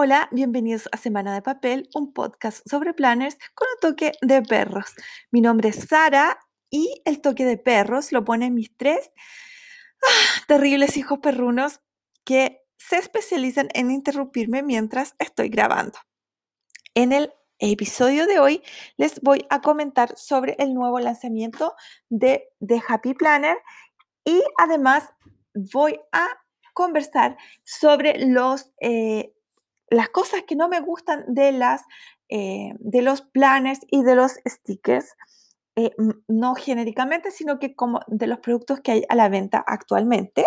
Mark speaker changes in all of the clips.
Speaker 1: Hola, bienvenidos a Semana de Papel, un podcast sobre planners con un toque de perros. Mi nombre es Sara y el toque de perros lo ponen mis tres ah, terribles hijos perrunos que se especializan en interrumpirme mientras estoy grabando. En el episodio de hoy les voy a comentar sobre el nuevo lanzamiento de, The Happy Planner y además voy a conversar sobre los, eh, las cosas que no me gustan de, las, eh, de los planners y de los stickers. Eh, no genéricamente, sino que como de los productos que hay a la venta actualmente.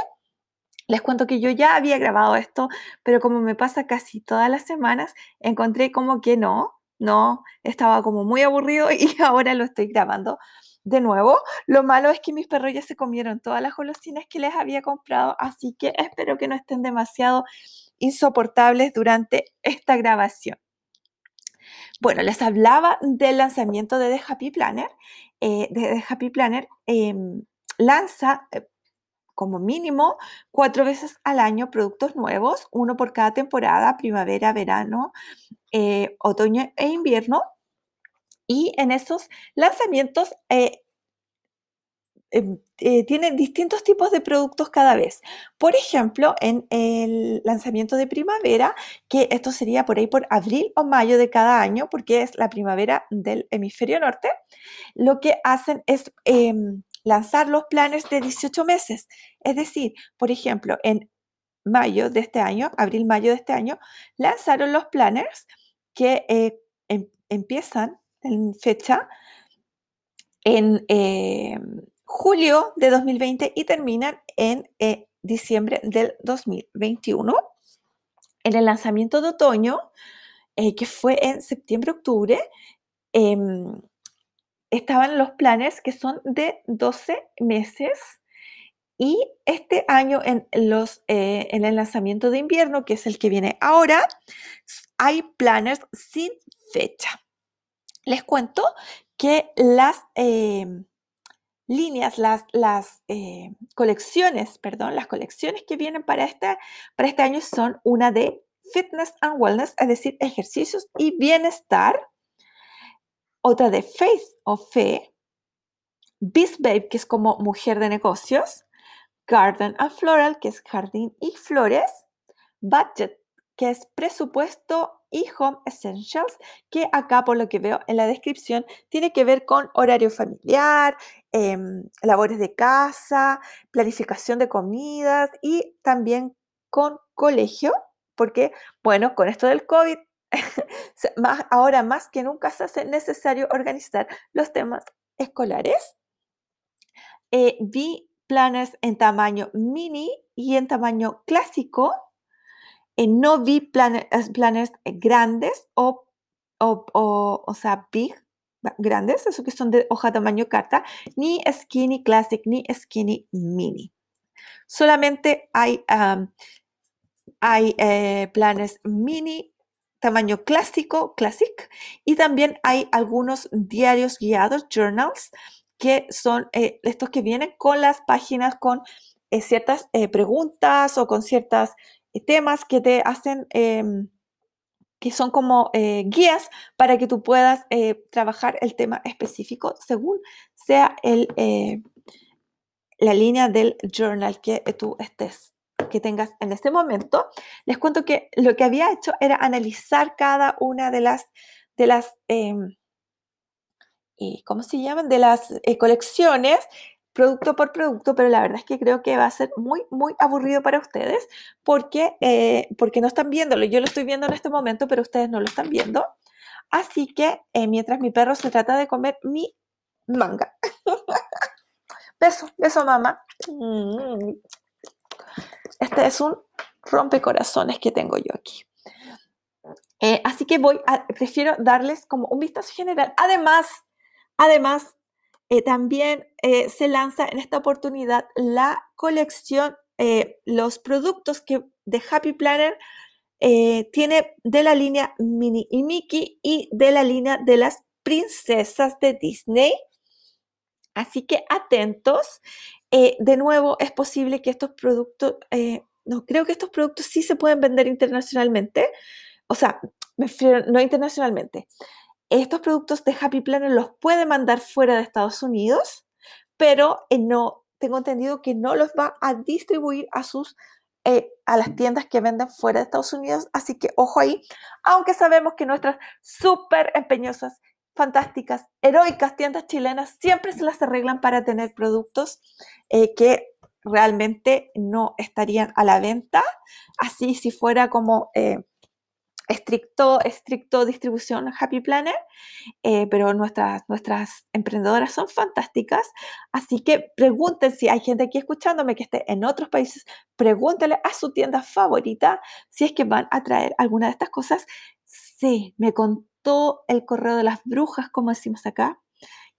Speaker 1: Les cuento que yo ya había grabado esto, pero como me pasa casi todas las semanas, encontré como que no, no, estaba como muy aburrido y ahora lo estoy grabando de nuevo. Lo malo es que mis perros ya se comieron todas las golosinas que les había comprado, así que espero que no estén demasiado insoportables durante esta grabación. Bueno, les hablaba del lanzamiento de The Happy Planner. Eh, The Happy Planner em, lanza eh, como mínimo cuatro veces al año productos nuevos, uno por cada temporada, primavera, verano, eh, otoño e invierno. Y en esos lanzamientos eh, em, eh, tienen distintos tipos de productos cada vez. Por ejemplo, en el lanzamiento de primavera, que esto sería por ahí por abril o mayo de cada año, porque es la primavera del hemisferio norte, lo que hacen es em, lanzar los planes de 18 meses. Es decir, por ejemplo, en mayo de este año, abril-mayo de este año, lanzaron los planners que eh, em, empiezan en fecha en eh, julio de 2020 y terminan en eh, diciembre del 2021. En el lanzamiento de otoño, que fue en septiembre-octubre, em, estaban los planes que son de 12 meses y este año en, los, eh, en el lanzamiento de invierno, que es el que viene ahora, hay planes sin fecha. Les cuento que las eh, líneas, las, las eh, colecciones, perdón, las colecciones que vienen para este, para este año son una de fitness and wellness, es decir, ejercicios y bienestar otra de Faith o Fe, Beast Babe, que es como mujer de negocios, Garden and Floral, que es jardín y flores, Budget, que es presupuesto y Home Essentials, que acá por lo que veo en la descripción tiene que ver con horario familiar, em, labores de casa, planificación de comidas y también con colegio, porque bueno, con esto del COVID ahora más que nunca se hace necesario organizar los temas escolares. Eh, vi planes en tamaño mini y en tamaño clásico. Eh, no vi planes, planes grandes o, o, o, sea, big, grandes, eso que son de hoja tamaño carta, ni skinny classic, ni skinny mini. Solamente hay, hay eh, planes mini tamaño clásico, classic, y también hay algunos diarios guiados, journals, que son eh, estos que vienen con las páginas con eh, ciertas eh, preguntas o con ciertos temas que te hacen, em, que son como guías para que tú puedas trabajar el tema específico según sea el, la línea del journal que tú estés que tengas en este momento, les cuento que lo que había hecho era analizar cada una de las, de las em, ¿cómo se llaman? De las eh, colecciones producto por producto, pero la verdad es que creo que va a ser muy, muy aburrido para ustedes porque, eh, porque no están viéndolo. Yo lo estoy viendo en este momento, pero ustedes no lo están viendo. Así que eh, mientras mi perro se trata de comer mi manga. beso, beso mamá. Este es un rompecorazones que tengo yo aquí. Eh, así que voy a, prefiero darles como un vistazo general. Además, además, eh, también eh, se lanza en esta oportunidad la colección, los productos que de Happy Planner tiene de la línea Mini y Mickey y de la línea de las princesas de Disney. Así que atentos. Eh, de nuevo, es posible que estos productos, eh, no, creo que estos productos sí se pueden vender internacionalmente. o sea, me no internacionalmente. Estos productos de Happy Planner los puede mandar fuera de Estados Unidos, pero eh, no, tengo entendido que no los va a distribuir a sus eh, a las tiendas que venden fuera de Estados Unidos, así que ojo ahí, aunque sabemos que nuestras súper empeñosas, fantásticas, heroicas tiendas chilenas siempre se las arreglan para tener productos eh, que realmente no estarían a la venta, así si fuera como estricto, estricto distribución Happy Planner, eh, pero nuestras, nuestras emprendedoras son fantásticas, así que pregunten si hay gente aquí escuchándome que esté en otros países, pregúntele a su tienda favorita si es que van a traer alguna de estas cosas. Sí, me contó el correo de las brujas, como decimos acá,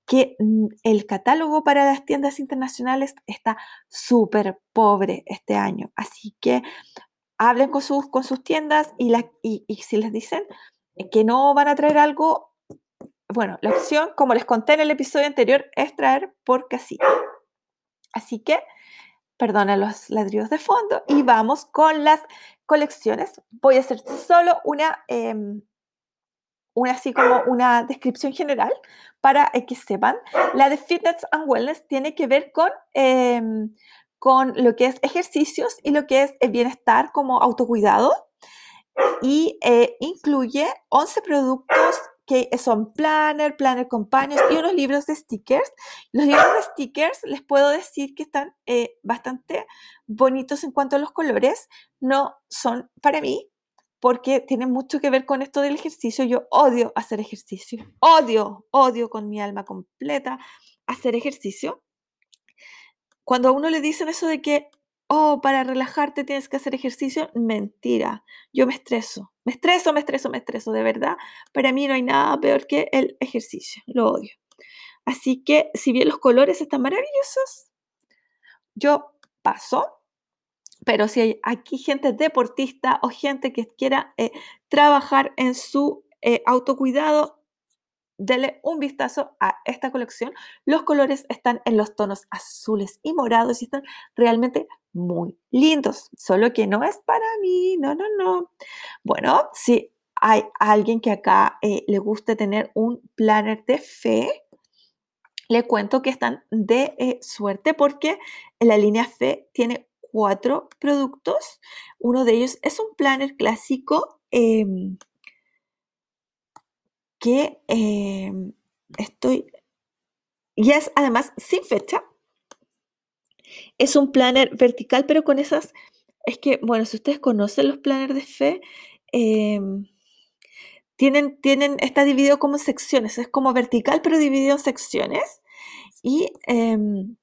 Speaker 1: que mm, el catálogo para las tiendas internacionales está súper pobre este año. Así que hablen con sus, con sus tiendas y, la, y, si les dicen que no van a traer algo, bueno, la opción, como les conté en el episodio anterior, es traer por casita. Así que, perdonen los ladrillos de fondo y vamos con las colecciones. Voy a hacer solo una, em, una así como una descripción general para que sepan. La de Fitness and Wellness tiene que ver con em, con lo que es ejercicios y lo que es el bienestar como autocuidado y eh, incluye 11 productos que son planner, planner companions y unos libros de stickers. Los libros de stickers les puedo decir que están eh, bastante bonitos en cuanto a los colores. No son para mí porque tienen mucho que ver con esto del ejercicio. Yo odio hacer ejercicio. Odio, odio con mi alma completa hacer ejercicio cuando a uno le dicen eso de que, oh, para relajarte tienes que hacer ejercicio, mentira. Yo me estreso, me estreso, me estreso, me estreso, de verdad. Para mí no hay nada peor que el ejercicio, lo odio. Así que, si bien los colores están maravillosos, yo paso. Pero si hay aquí gente deportista o gente que quiera eh, trabajar en su eh, autocuidado, dele un vistazo a esta colección. Los colores están en los tonos azules y morados y están realmente muy lindos, solo que no es para mí, no, no, no. Bueno, si hay alguien que acá eh, le guste tener un planner de fe, le cuento que están de eh, suerte porque la línea fe tiene cuatro productos. Uno de ellos es un planner clásico. Em, que em, estoy, y es además sin fecha. Es un planner vertical, pero con esas, es que, bueno, si ustedes conocen los planners de fe, em, tienen, tienen, está dividido como secciones, es como vertical, pero dividido en secciones. Y em,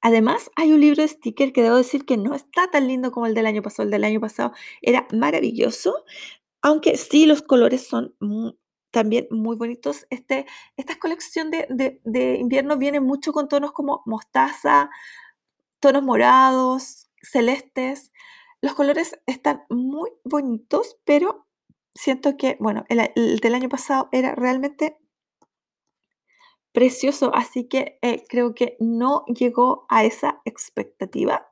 Speaker 1: además hay un libro de sticker que debo decir que no está tan lindo como el del año pasado. El del año pasado era maravilloso, aunque sí, los colores son también muy bonitos. Este, esta colección de, invierno viene mucho con tonos como mostaza, tonos morados, celestes. Los colores están muy bonitos, pero siento que, bueno, el, del año pasado era realmente precioso, así que eh, creo que no llegó a esa expectativa.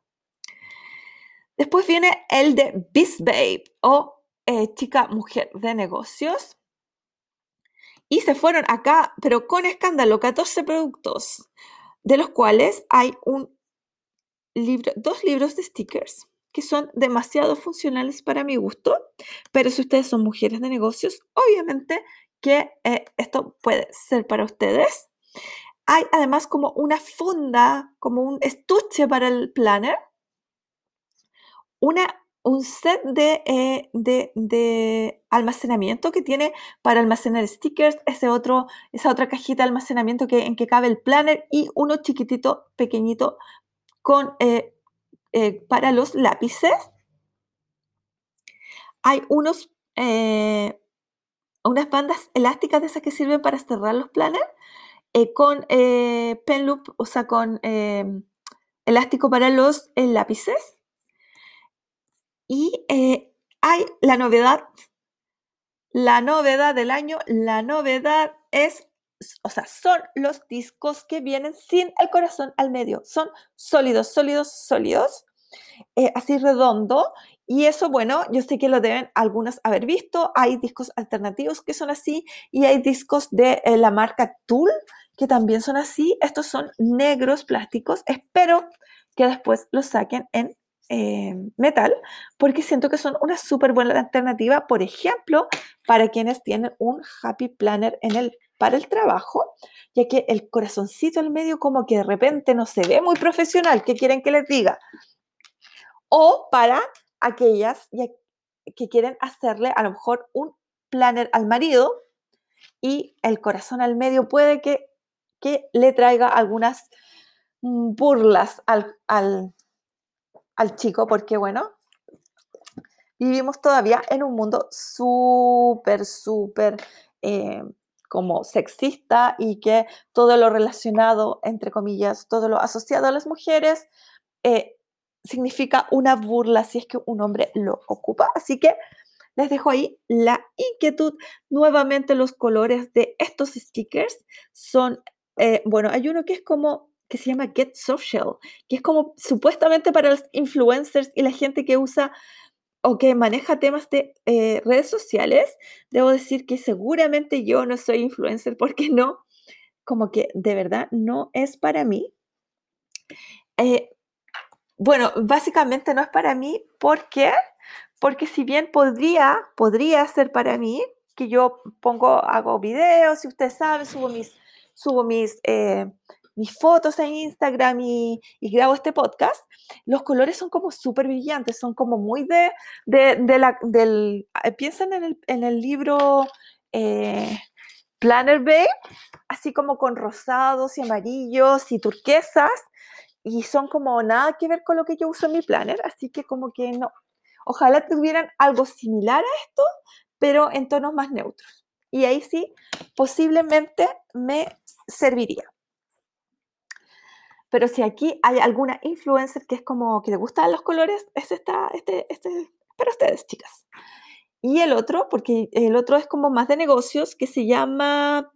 Speaker 1: Después viene el de Beast Babe o eh, chica mujer de negocios. Y se fueron acá, pero con escándalo, 14 productos, de los cuales hay un libro, dos libros de stickers que son demasiado funcionales para mi gusto, pero si ustedes son mujeres de negocios, obviamente que eh, esto puede ser para ustedes. Hay además como una funda, como un estuche para el planner, una un set eh, de, de, almacenamiento que tiene para almacenar stickers, ese otro, esa otra cajita de almacenamiento que, en que cabe el planner y uno chiquitito, pequeñito, con, eh, eh, para los lápices. Hay unos, unas bandas elásticas de esas que sirven para cerrar los planners con pen loop, o sea, con elástico para los lápices y eh, hay la novedad, la novedad del año, la novedad es, o sea, son los discos que vienen sin el corazón al medio, son sólidos, sólidos, sólidos, eh, así redondo Y eso, bueno, yo sé que lo deben algunos haber visto. Hay discos alternativos que son así y hay discos de eh, la marca Tool que también son así. Estos son negros plásticos. Espero que después los saquen en eh, metal porque siento que son una súper buena alternativa, por ejemplo, para quienes tienen un Happy Planner en el, para el trabajo, ya que el corazoncito al medio como que de repente no se ve muy profesional. ¿Qué quieren que les diga? O para aquellas que quieren hacerle a lo mejor un planner al marido y el corazón al medio puede que, que le traiga algunas mm, burlas al, al, al chico, porque bueno, vivimos todavía en un mundo súper, súper eh, como sexista y que todo lo relacionado, entre comillas, todo lo asociado a las mujeres eh, significa una burla si es que un hombre lo ocupa. Así que les dejo ahí la inquietud. Nuevamente los colores de estos stickers son, eh, bueno, hay uno que es como, que se llama Get Social, que es como supuestamente para los influencers y la gente que usa o que maneja temas de eh, redes sociales. Debo decir que seguramente yo no soy influencer porque no, como que de verdad no es para mí. Eh, bueno, básicamente no es para mí. ¿Por qué? Porque si bien podría, podría ser para mí, que yo pongo, hago videos, si ustedes saben, subo mis, subo mis, eh, mis fotos en Instagram y, grabo este podcast, los colores son como súper brillantes, son como muy de, de, la, del, eh, piensan en el, en el libro eh, Planner Bay, así como con rosados y amarillos y turquesas, y son como nada que ver con lo que yo uso en mi planner, así que como que no. Ojalá tuvieran algo similar a esto, pero en tonos más neutros. Y ahí sí, posiblemente me serviría. Pero si aquí hay alguna influencer que es como que le gustan los colores, es esta, este, este, para ustedes, chicas. Y el otro, porque el otro es como más de negocios, que se llama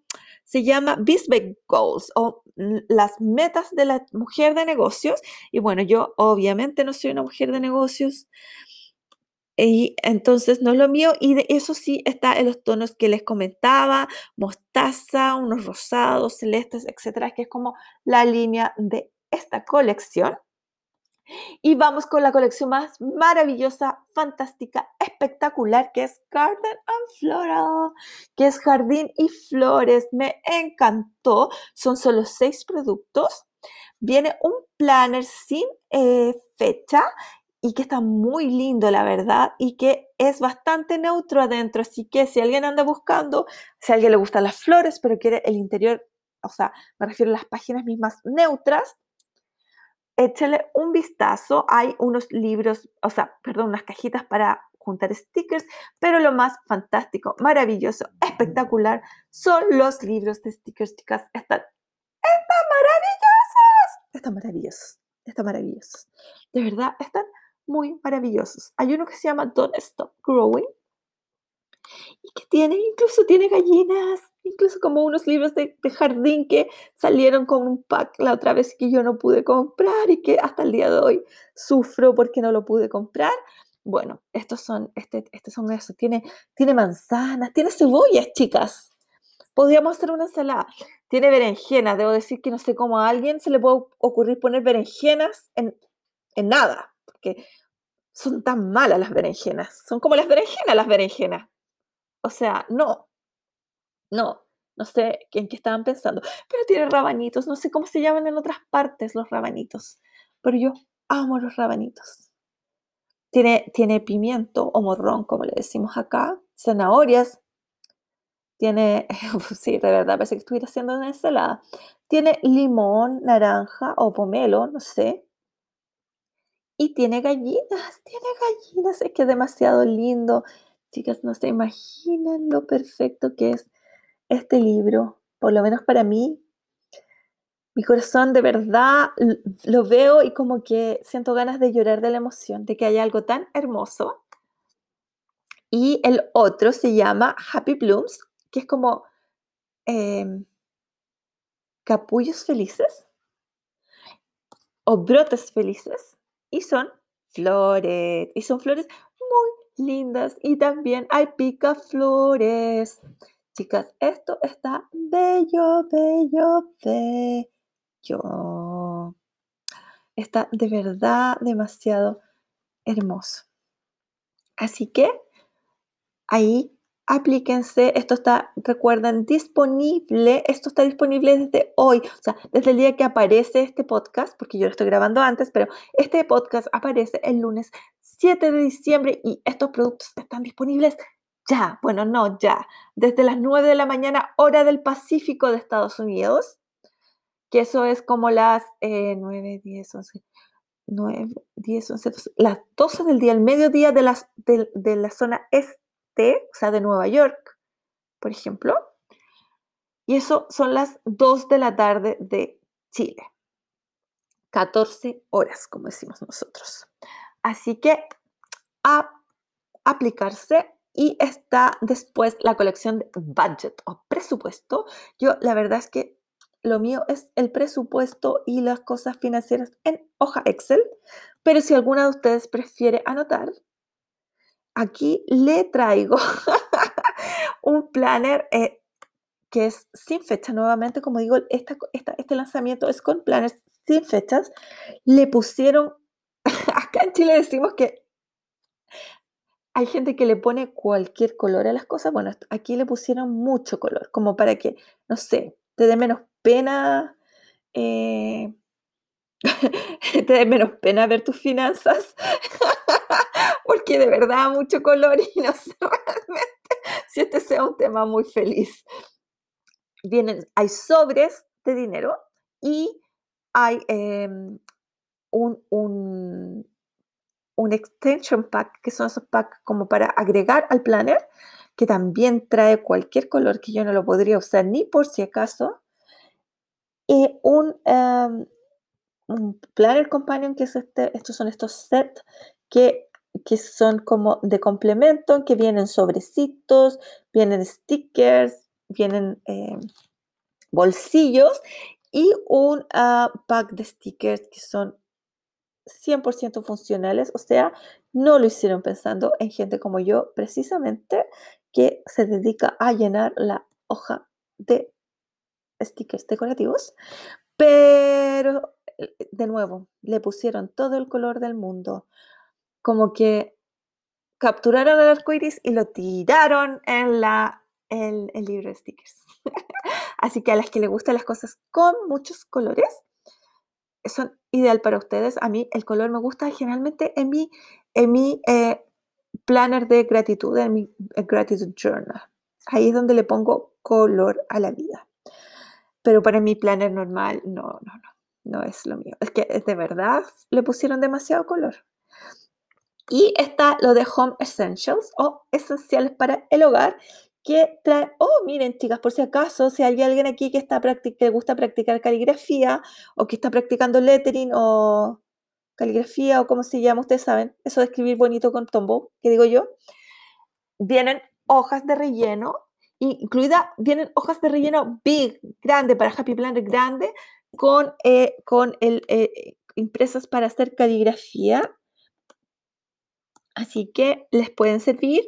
Speaker 1: se llama Business Goals o las metas de la mujer de negocios. Y bueno, yo obviamente no soy una mujer de negocios. Y entonces no es lo mío. Y de eso sí está en los tonos que les comentaba, mostaza, unos rosados, celestes, etcétera, que es como la línea de esta colección. Y vamos con la colección más maravillosa, fantástica, espectacular, que es Garden and Floral, que es jardín y flores. Me encantó. Son solo seis productos. Viene un planner sin eh, fecha y que está muy lindo, la verdad, y que es bastante neutro adentro. Así que si alguien anda buscando, si alguien le gustan las flores, pero quiere el interior, o sea, me refiero a las páginas mismas neutras, échale un vistazo. Hay unos libros, o sea, perdón, unas cajitas para juntar stickers, pero lo más fantástico, maravilloso, espectacular son los libros de stickers, chicas. Están, están maravillosos. Están maravillosos. Están maravillosos. De verdad, están muy maravillosos. Hay uno que se llama Don't Stop Growing y que tiene, incluso tiene gallinas, incluso como unos libros de, jardín que salieron con un pack la otra vez que yo no pude comprar y que hasta el día de hoy sufro porque no lo pude comprar. Bueno, estos son, este, estos son eso, tiene, tiene manzanas, tiene cebollas, chicas. Podríamos hacer una ensalada. Tiene berenjenas, debo decir que no sé cómo a alguien se le puede ocurrir poner berenjenas en, en nada, porque son tan malas las berenjenas. Son como las berenjenas, las berenjenas. O sea, no, no, no sé en qué estaban pensando, pero tiene rabanitos, no sé cómo se llaman en otras partes los rabanitos, pero yo amo los rabanitos. Tiene, tiene pimiento o morrón, como le decimos acá, zanahorias, tiene, sí, de verdad, parece que estuviera haciendo una ensalada. Tiene limón, naranja o pomelo, no sé. Y tiene gallinas, tiene gallinas, es que es demasiado lindo. Chicas, no se imaginan lo perfecto que es este libro, por lo menos para mí. Mi corazón de verdad lo veo y como que siento ganas de llorar de la emoción, de que haya algo tan hermoso. Y el otro se llama Happy Blooms, que es como em, capullos felices o brotes felices. Y son flores. Y son flores muy lindas. Y también hay picaflores. Chicas, esto está bello, bello, bello. Está de verdad demasiado hermoso. Así que ahí aplíquense. Esto está, recuerden, disponible. Esto está disponible desde hoy, o sea, desde el día que aparece este podcast, porque yo lo estoy grabando antes, pero este podcast aparece el lunes 7 de diciembre y estos productos están disponibles ya. Bueno, no ya. Desde las 9 de la mañana, hora del Pacífico de Estados Unidos, que eso es como las 9, 10, 11. 9, 10, 11, 12, las 12 del día, el mediodía de, las, de la zona este o sea, de Nueva York, por ejemplo. Y eso son las 2 de la tarde de Chile. 14 horas, como decimos nosotros. Así que a aplicarse y está después la colección de budget o presupuesto. Yo la verdad es que lo mío es el presupuesto y las cosas financieras en hoja Excel, pero si alguna de ustedes prefiere anotar, aquí le traigo un planner eh, que es sin fecha. Nuevamente, como digo, este lanzamiento es con planners sin fechas. Le pusieron, acá en Chile decimos que hay gente que le pone cualquier color a las cosas. Bueno, aquí le pusieron mucho color, como para que, no sé, te dé menos pena. Eh, te dé menos pena ver tus finanzas porque de verdad mucho color y no sé realmente si este sea un tema muy feliz. Vienen, hay sobres de dinero y hay em, un, un, un, extension pack, que son esos packs como para agregar al planner, que también trae cualquier color que yo no lo podría usar ni por si acaso. Y un, em, un planner companion, que es este, estos son estos sets que que son como de complemento, que vienen sobrecitos, vienen stickers, vienen eh, bolsillos y un ah, pack de stickers que son 100% funcionales, o sea, no lo hicieron pensando en gente como yo, precisamente, que se dedica a llenar la hoja de stickers decorativos, pero eh, de nuevo, le pusieron todo el color del mundo, como que capturaron el arco iris y lo tiraron en la, el, el libro de stickers. Así que a las que les gustan las cosas con muchos colores, son ideal para ustedes. A mí el color me gusta generalmente en mi, en mi eh, planner de gratitud, en mi eh, gratitude journal. Ahí es donde le pongo color a la vida. Pero para mi planner normal, no, no, no, no es lo mío. Es que de verdad le pusieron demasiado color. Y está lo de Home Essentials o esenciales para el hogar, que trae, oh, miren chicas, por si acaso, si hay alguien aquí que, está que le gusta practicar caligrafía o que está practicando lettering o caligrafía o como se llama, ustedes saben, eso de escribir bonito con tombo, que digo yo, vienen hojas de relleno, incluida, vienen hojas de relleno big, grande, para Happy Planner grande, con, eh, con el, eh, impresas para hacer caligrafía Así que les pueden servir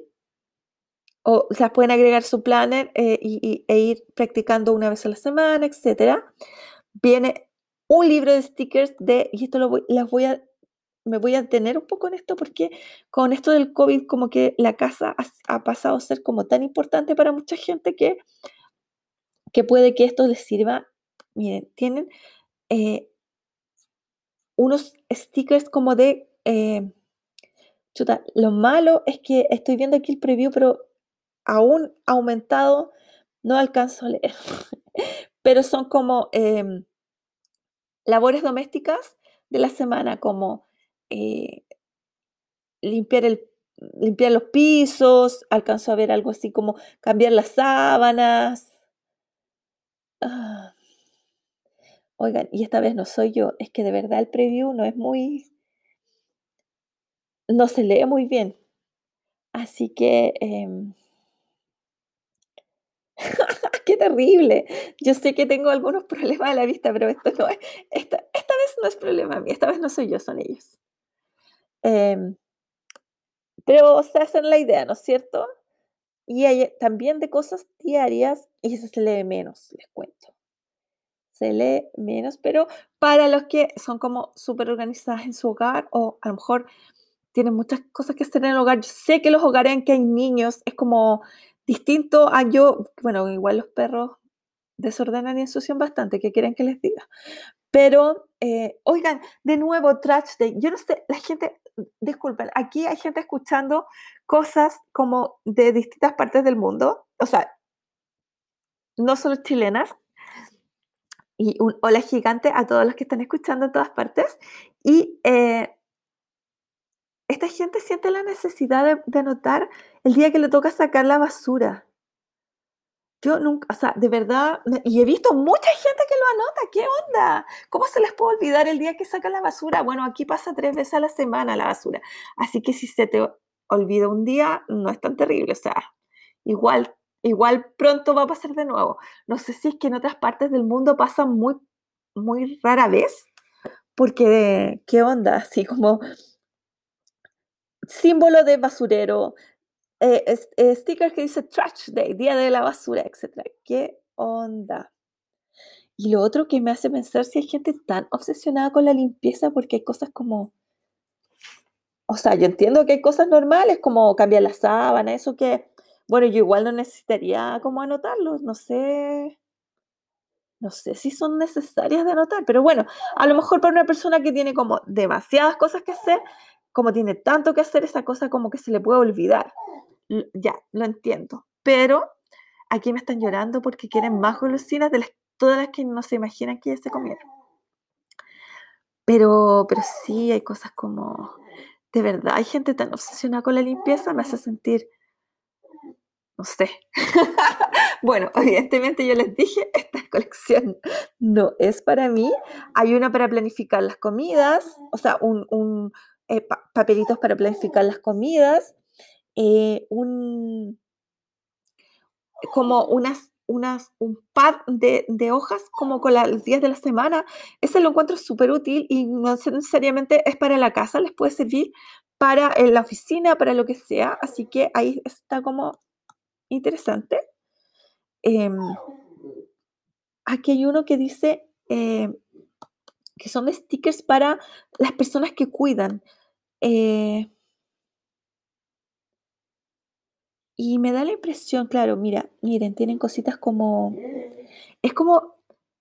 Speaker 1: o las pueden agregar su planner eh, y, e ir practicando una vez a la semana, etc. Viene un libro de stickers de, y esto lo voy, las voy a, me voy a detener un poco en esto porque con esto del COVID como que la casa ha, pasado a ser como tan importante para mucha gente que, que puede que esto les sirva. Miren, tienen eh, unos stickers como de... Eh, Chuta, lo malo es que estoy viendo aquí el preview, pero aún aumentado no alcanzo a leer. pero son como em, labores domésticas de la semana, como eh, limpiar, el, limpiar los pisos, alcanzo a ver algo así como cambiar las sábanas. Ah. Oigan, y esta vez no soy yo, es que de verdad el preview no es muy no se lee muy bien. Así que... Em, ¡Qué terrible! Yo sé que tengo algunos problemas de la vista, pero esto no es, esta, esta vez no es problema mío, esta vez no soy yo, son ellos. Em, pero se hacen la idea, ¿no es cierto? Y hay también de cosas diarias, y eso se lee menos, les cuento. Se lee menos, pero para los que son como súper organizadas en su hogar o a lo mejor tienen muchas cosas que hacer en el hogar. Yo sé que los hogares en que hay niños es como distinto a yo, bueno, igual los perros desordenan y ensucian bastante, ¿qué quieren que les diga? Pero, eh, oigan, de nuevo, Trash Day. Yo no sé, la gente, disculpen, aquí hay gente escuchando cosas como de distintas partes del mundo, o sea, no solo chilenas. Y un hola gigante a todos los que están escuchando en todas partes. Y eh, esta gente siente la necesidad de, de notar el día que le toca sacar la basura. Yo nunca, o sea, de verdad, y he visto mucha gente que lo anota, ¿qué onda? ¿Cómo se les puede olvidar el día que sacan la basura? Bueno, aquí pasa tres veces a la semana la basura, así que si se te olvida un día, no es tan terrible, o sea, igual, igual pronto va a pasar de nuevo. No sé si es que en otras partes del mundo pasa muy, muy rara vez, porque, ¿qué onda? Así como símbolo de basurero, eh, eh, sticker que dice Trash Day, Día de la Basura, etc. ¿Qué onda? Y lo otro que me hace pensar si hay gente tan obsesionada con la limpieza porque hay cosas como... O sea, yo entiendo que hay cosas normales como cambiar la sábana, eso que... Bueno, yo igual no necesitaría como anotarlos, no sé. No sé si son necesarias de anotar, pero bueno, a lo mejor para una persona que tiene como demasiadas cosas que hacer, como tiene tanto que hacer, esa cosa como que se le puede olvidar. Ya, lo entiendo. Pero aquí me están llorando porque quieren más golosinas de las, todas las que no se imaginan que ya se comieron. Pero, pero sí, hay cosas como, de verdad, hay gente tan obsesionada con la limpieza, me hace sentir, no sé. bueno, evidentemente yo les dije, esta colección no es para mí. Hay una para planificar las comidas, o sea, un, eh, papelitos para planificar las comidas, eh, un, como unas, unas, un pad de, hojas como con los días de la semana. Ese lo encuentro súper útil y no necesariamente es para la casa, les puede servir para eh, la oficina, para lo que sea. Así que ahí está como interesante. Em, aquí hay uno que dice que son de stickers para las personas que cuidan. Eh, y me da la impresión, claro, mira, miren, tienen cositas como, es como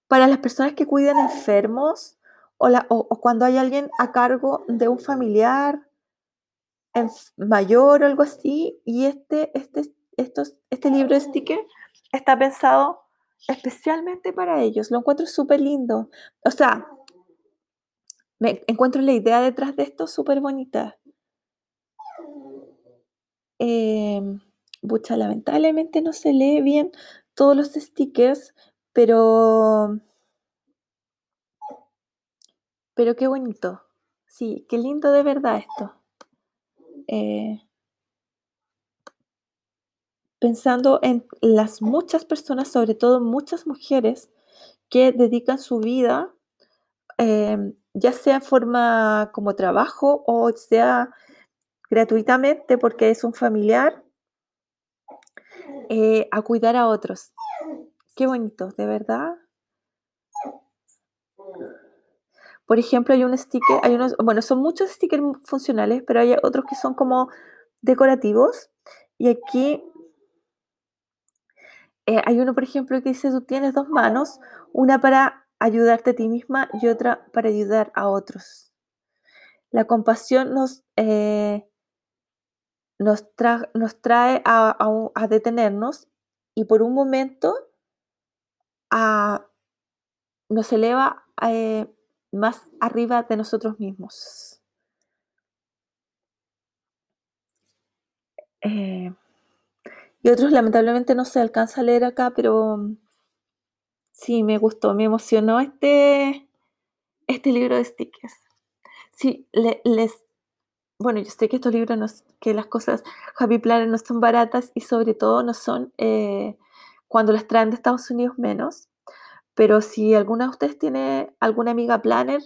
Speaker 1: para las personas que cuidan enfermos o, o, cuando hay alguien a cargo de un familiar mayor o algo así, y este, este, estos, este libro de sticker está pensado especialmente para ellos. Lo encuentro súper lindo. O sea, me encuentro la idea detrás de esto súper bonita. Eh, bucha, lamentablemente no se lee bien todos los stickers, pero. Pero qué bonito. Sí, qué lindo de verdad esto. Eh, pensando en las muchas personas, sobre todo muchas mujeres, que dedican su vida em, ya sea en forma como trabajo o sea gratuitamente porque es un familiar, eh, a cuidar a otros. Qué bonito, de verdad. Por ejemplo, hay un sticker, hay unos, bueno, son muchos stickers funcionales, pero hay otros que son como decorativos. Y aquí eh, hay uno, por ejemplo, que dice, tú tienes dos manos, una para ayudarte a ti misma y otra para ayudar a otros. La compasión nos, eh, nos, nos, trae a, detenernos y por un momento nos eleva eh, más arriba de nosotros mismos. Eh, y otros lamentablemente no se alcanza a leer acá, pero Sí, me gustó, me emocionó este, este libro de stickers. Sí, les, bueno, yo sé que estos libros, no, que las cosas Happy Planner no son baratas y sobre todo no son eh, cuando las traen de Estados Unidos menos. Pero si alguna de ustedes tiene alguna amiga planner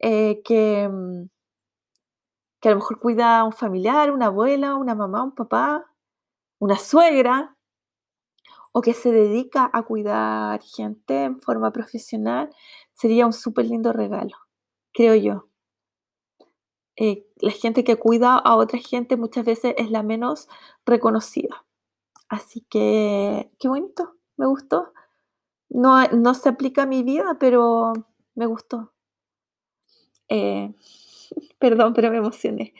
Speaker 1: eh, que, mm, que a lo mejor cuida a un familiar, una abuela, una mamá, un papá, una suegra, o que se dedica a cuidar gente en forma profesional, sería un súper lindo regalo, creo yo. Eh, la gente que cuida a otra gente muchas veces es la menos reconocida. Así que, qué bonito, me gustó. No, no se aplica a mi vida, pero me gustó. Eh, perdón, pero me emocioné.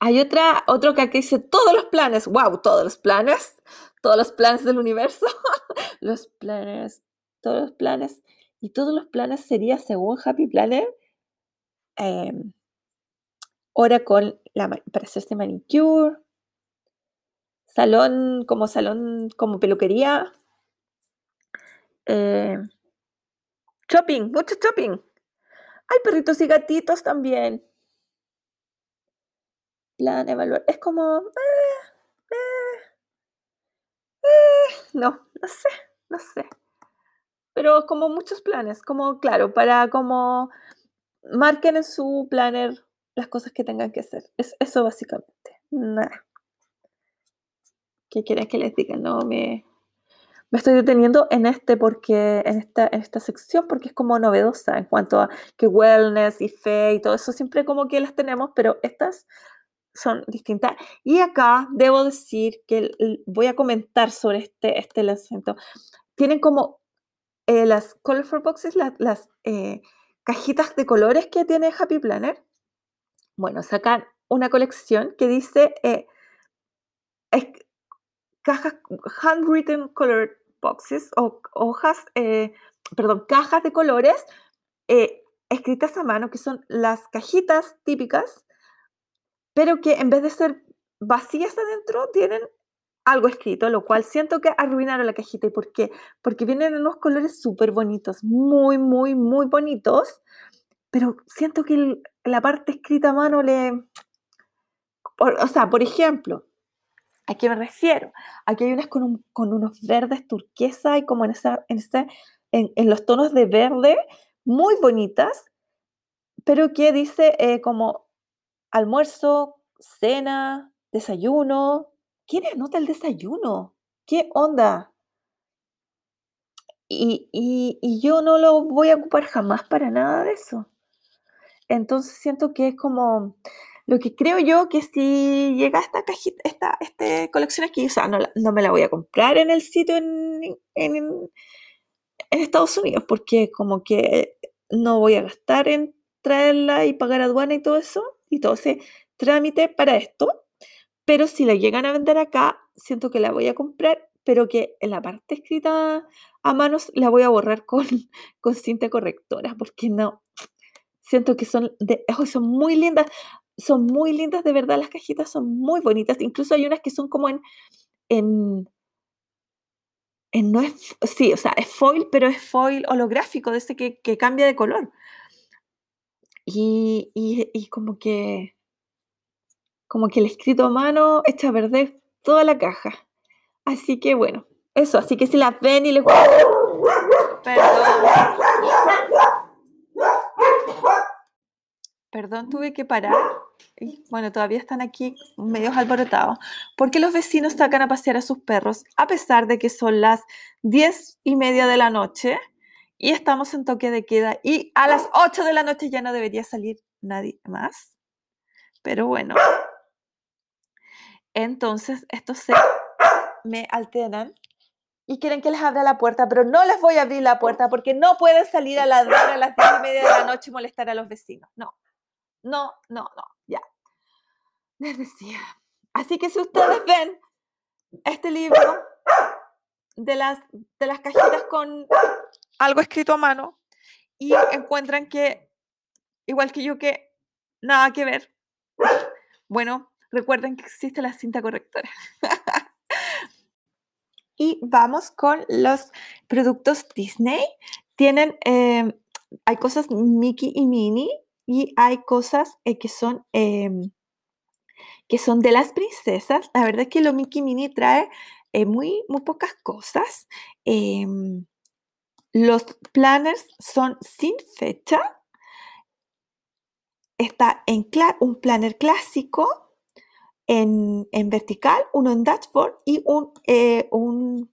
Speaker 1: Hay otra, otro que dice todos los planes. ¡Wow! Todos los planes. Todos los planes del universo. los planes. Todos los planes. Y todos los planes sería, según Happy Planner, eh, hora con la, para hacerse manicure, salón como salón, como peluquería, eh, shopping, mucho shopping. Hay perritos y gatitos también plan, evaluar. Es como... Eh, eh, no, no sé, no sé. Pero como muchos planes, como claro, para como marquen en su planner las cosas que tengan que hacer. Es eso básicamente. Nada. ¿Qué quieren que les diga? No me, me estoy deteniendo en este porque en esta, en esta sección porque es como novedosa en cuanto a que wellness y fe y todo eso siempre como que las tenemos, pero estas son distintas. Y acá debo decir que voy a comentar sobre este, este lanzamiento. Tienen como eh, las Colorful Boxes, las eh, cajitas de colores que tiene Happy Planner. Bueno, sacan una colección que dice eh, cajas, handwritten boxes o hojas, perdón, cajas de colores escritas a mano, que son las cajitas típicas pero que en vez de ser vacías adentro, tienen algo escrito, lo cual siento que arruinaron la cajita. ¿Y por qué? Porque vienen en unos colores súper bonitos, muy, muy, muy bonitos, pero siento que la parte escrita a mano le... o sea, por ejemplo, ¿a qué me refiero? Aquí hay unas con, unos verdes turquesa y como en, esa, en, en, los tonos de verde, muy bonitas, pero que dice eh, como almuerzo, cena, desayuno. ¿Quién anota el desayuno? ¿Qué onda? Y, yo no lo voy a ocupar jamás para nada de eso. Entonces siento que es como lo que creo yo que si llega esta cajita, esta, esta colección aquí, o sea, no, no, me la voy a comprar en el sitio en, en, en Estados Unidos, porque como que no voy a gastar en traerla y pagar aduana y todo eso y todo ese trámite para esto. Pero si la llegan a vender acá, siento que la voy a comprar, pero que en la parte escrita a manos la voy a borrar con, con cinta correctora, porque no, siento que son, de, son muy lindas, son muy lindas, de verdad, las cajitas son muy bonitas, incluso hay unas que son como en, en, en no es, sí, o sea, es foil, pero es foil holográfico, de ese que, que cambia de color. Y, como que como que el escrito a mano echa a perder toda la caja. Así que bueno, eso, así que si las ven y les. Perdón. Perdón, tuve que parar. Bueno, todavía están aquí medios alborotados. Porque los vecinos sacan a pasear a sus perros a pesar de que son las diez y media de la noche y estamos en toque de queda y a las 8 de la noche ya no debería salir nadie más. Pero bueno, entonces estos se me alteran y quieren que les abra la puerta, pero no les voy a abrir la puerta porque no pueden salir a las a las 10 y media de la noche y molestar a los vecinos. No, no, no, no, ya. Les decía. Así que si ustedes ven este libro de las, de las cajitas con algo escrito a mano y encuentran que, igual que yo, que nada que ver. Bueno, recuerden que existe la cinta correctora. y vamos con los productos Disney. Tienen, em, hay cosas Mickey y Minnie y hay cosas eh, que son... Em, que son de las princesas. La verdad es que lo Mickey Minnie trae eh, muy, muy pocas cosas. Em, los planners son sin fecha. está en un planner clásico, en, vertical, uno en dashboard y un, eh, un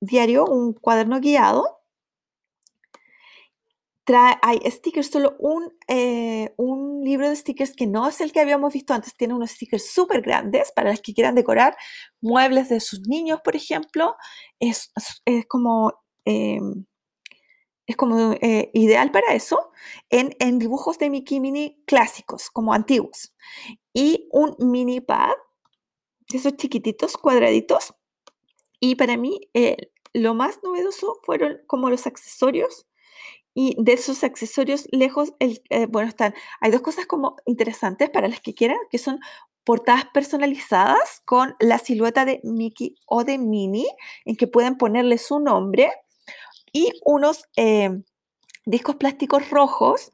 Speaker 1: diario, un cuaderno guiado. Trae, hay stickers, solo un, eh, un libro de stickers que no es el que habíamos visto antes, tiene unos stickers súper grandes para los que quieran decorar muebles de sus niños, por ejemplo. Es, es como em, es como eh, ideal para eso, en, dibujos de Mickey Mini clásicos, como antiguos. Y un mini pad, esos chiquititos, cuadraditos. Y para mí, eh, lo más novedoso fueron como los accesorios. Y de esos accesorios lejos, el, eh, bueno, están, hay dos cosas como interesantes para las que quieran, que son portadas personalizadas con la silueta de Mickey o de Minnie, en que pueden ponerle su nombre y unos eh, discos plásticos rojos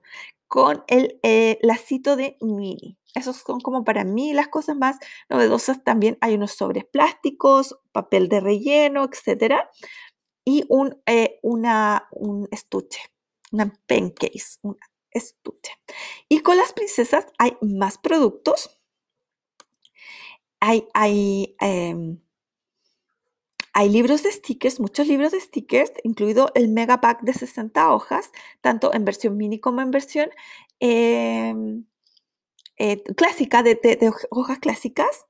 Speaker 1: con el eh, lacito de mini. Esos son como para mí las cosas más novedosas. También hay unos sobres plásticos, papel de relleno, etc. Y un, eh, una, un estuche, una pen case, un estuche. Y con las princesas hay más productos. Hay, hay em, hay libros de stickers, muchos libros de stickers, incluido el Mega Pack de 60 hojas, tanto en versión mini como en versión em, eh, clásica, de, hojas clásicas.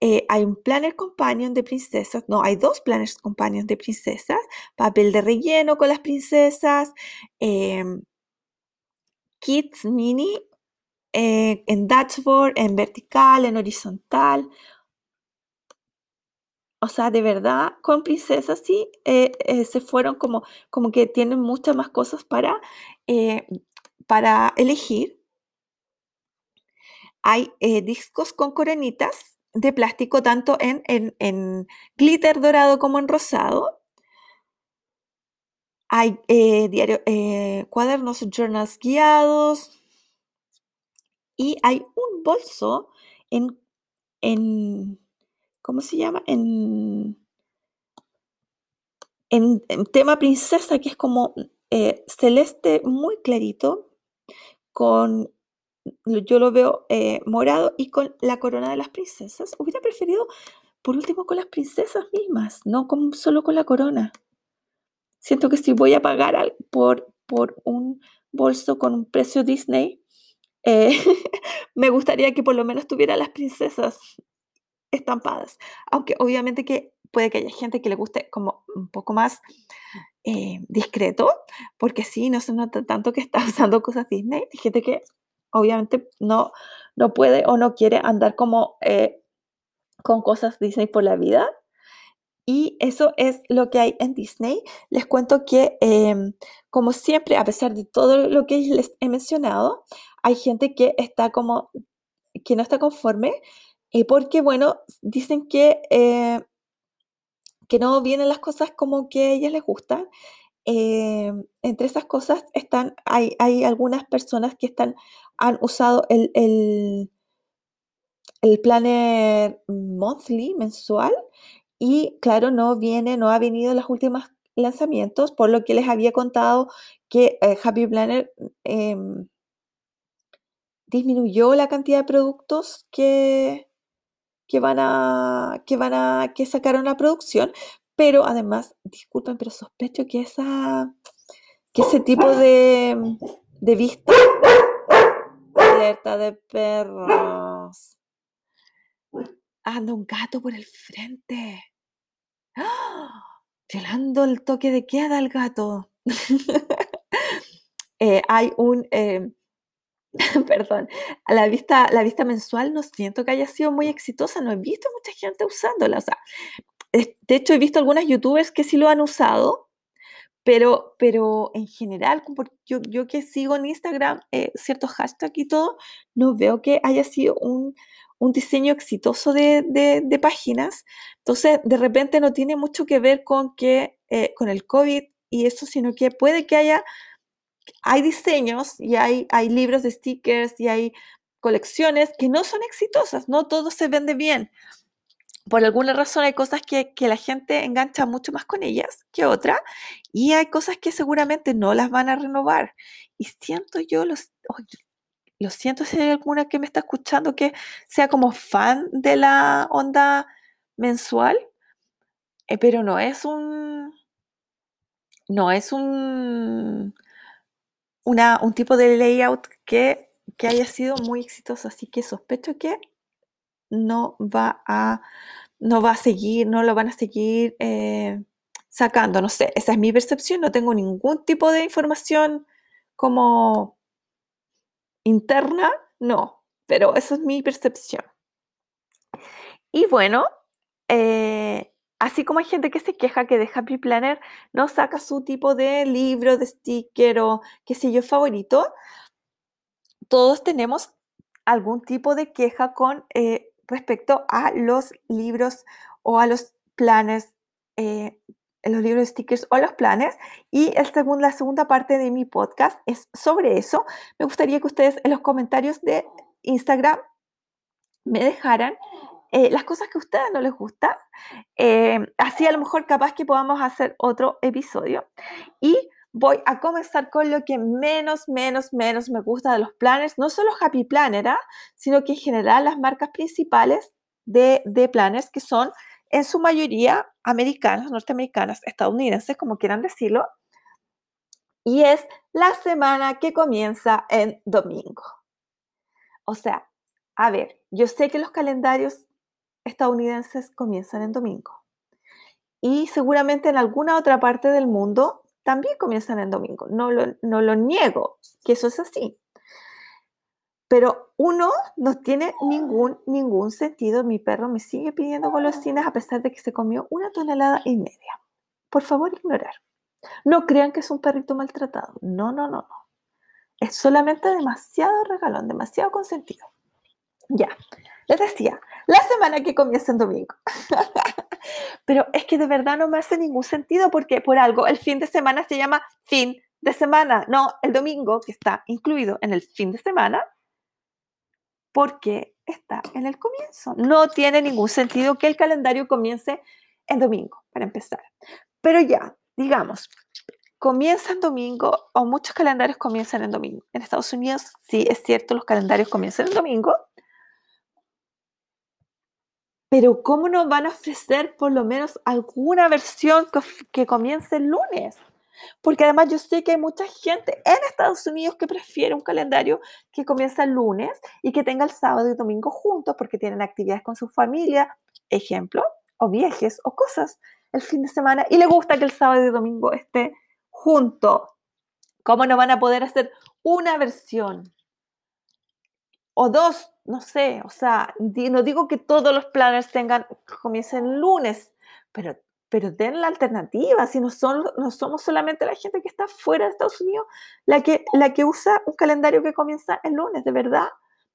Speaker 1: Eh, hay un planner companion de princesas, no, hay dos planners companion de princesas, papel de relleno con las princesas, em, kits mini eh, en dashboard, en vertical, en horizontal, o sea, de verdad, con princesas sí eh, eh, se fueron como, como que tienen muchas más cosas para, eh, para elegir. Hay discos con coronitas de plástico, tanto en, en, glitter dorado como en rosado. Hay diario, cuadernos, journals guiados. Y hay un bolso en, en ¿cómo se llama? En, en, tema princesa, que es como eh, celeste muy clarito, con, yo lo veo eh, morado y con la corona de las princesas. Hubiera preferido, por último, con las princesas mismas, no con, solo con la corona. Siento que si voy a pagar por, por un bolso con un precio Disney, eh, me gustaría que por lo menos tuviera las princesas estampadas. Aunque obviamente que puede que haya gente que le guste como un poco más eh, discreto, porque sí, no se nota tanto que está usando cosas Disney. Hay gente que obviamente no, no puede o no quiere andar como eh, con cosas Disney por la vida. Y eso es lo que hay en Disney. Les cuento que, em, como siempre, a pesar de todo lo que les he mencionado, hay gente que está como, que no está conforme eh, porque, bueno, dicen que, eh, que no vienen las cosas como que a ellas les gustan. Eh, entre esas cosas están, hay, hay, algunas personas que están, han usado el, el, el planner monthly, mensual, y claro, no viene, no ha venido los últimos lanzamientos, por lo que les había contado que Happy Planner em, disminuyó la cantidad de productos que, que van a, que van a, que sacaron la producción, pero además, disculpen, pero sospecho que esa, que ese tipo de, de vista, alerta de perros, anda un gato por el frente, ¡Ah! violando el toque de queda el gato. Eh, hay un eh, perdón, a la vista, la vista mensual no siento que haya sido muy exitosa, no he visto mucha gente usándola. O sea, de hecho, he visto algunas youtubers que sí lo han usado, pero, pero en general, yo, yo que sigo en Instagram eh, ciertos hashtags y todo, no veo que haya sido un, un diseño exitoso de, de, páginas. Entonces, de repente no tiene mucho que ver con, que, eh, con el COVID y eso, sino que puede que haya hay diseños y hay, hay libros de stickers y hay colecciones que no son exitosas, no todo se vende bien. Por alguna razón hay cosas que, la gente engancha mucho más con ellas que otra y hay cosas que seguramente no las van a renovar. Y siento yo los... lo siento si hay alguna que me está escuchando que sea como fan de la onda mensual, eh, pero no es un, no es un, una, un tipo de layout que, que haya sido muy exitoso, así que sospecho que no va a, no va a seguir, no lo van a seguir eh, sacando, no sé, esa es mi percepción, no tengo ningún tipo de información como interna, no, pero esa es mi percepción. Y bueno, eh, así como hay gente que se queja que de Happy Planner no saca su tipo de libro, de sticker o qué sé yo favorito, todos tenemos algún tipo de queja con eh, respecto a los libros o a los planes eh, los libros de stickers o los planes. Y el la segunda parte de mi podcast es sobre eso. Me gustaría que ustedes en los comentarios de Instagram me dejaran eh, las cosas que a ustedes no les gustan. Eh, así a lo mejor capaz que podamos hacer otro episodio. Y voy a comenzar con lo que menos, menos, menos me gusta de los planes. No solo Happy Planner, ¿ah? sino que en general las marcas principales de, de planners que son en su mayoría americanas, norteamericanas, estadounidenses, como quieran decirlo, y es la semana que comienza en domingo. O sea, a ver, yo sé que los calendarios estadounidenses comienzan en domingo y seguramente en alguna otra parte del mundo también comienzan en domingo. No lo, no lo niego, que eso es así. Pero uno no tiene ningún, ningún sentido. Mi perro me sigue pidiendo golosinas a pesar de que se comió una tonelada y media. Por favor, ignorar. No crean que es un perrito maltratado. No, no, no, no. Es solamente demasiado regalón, demasiado consentido. Ya, les decía, la semana que comienza en domingo. Pero es que de verdad no me hace ningún sentido porque por algo el fin de semana se llama fin de semana. No, el domingo, que está incluido en el fin de semana, porque está en el comienzo. No tiene ningún sentido que el calendario comience en domingo, para empezar. Pero ya, digamos, comienza en domingo, o muchos calendarios comienzan en domingo. En Estados Unidos, sí, es cierto, los calendarios comienzan en domingo. Pero ¿cómo nos van a ofrecer por lo menos alguna versión que, comience el lunes? Porque además yo sé que hay mucha gente en Estados Unidos que prefiere un calendario que comienza el lunes y que tenga el sábado y domingo juntos porque tienen actividades con su familia, ejemplo, o viajes o cosas el fin de semana y le gusta que el sábado y domingo esté junto. ¿Cómo no van a poder hacer una versión? O dos, no sé, o sea, no digo que todos los planners tengan, comiencen lunes, pero pero den la alternativa, si no, son, no somos solamente la gente que está fuera de Estados Unidos la que, la que usa un calendario que comienza el lunes, de verdad.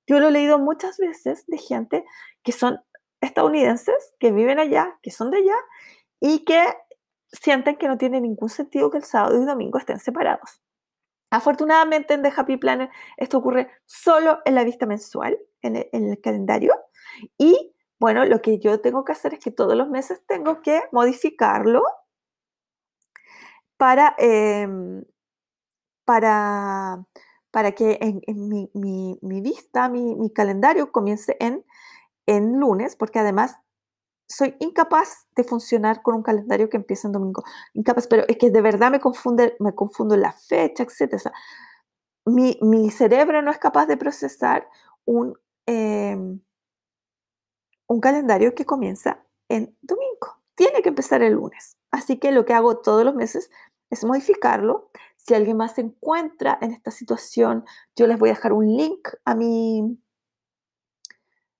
Speaker 1: Yo lo he leído muchas veces de gente que son estadounidenses, que viven allá, que son de allá y que sienten que no tiene ningún sentido que el sábado y domingo estén separados. Afortunadamente en The Happy Planner esto ocurre solo en la vista mensual, en el, en el calendario, y bueno, lo que yo tengo que hacer es que todos los meses tengo que modificarlo para, em, para, para que en, mi, vista, mi, calendario comience en, en lunes, porque además soy incapaz de funcionar con un calendario que empieza en domingo. Incapaz, pero es que de verdad me confunde, me confundo la fecha, etc. mi, cerebro no es capaz de procesar un, em, un calendario que comienza en domingo. Tiene que empezar el lunes. Así que lo que hago todos los meses es modificarlo. Si alguien más se encuentra en esta situación, yo les voy a dejar un link a mi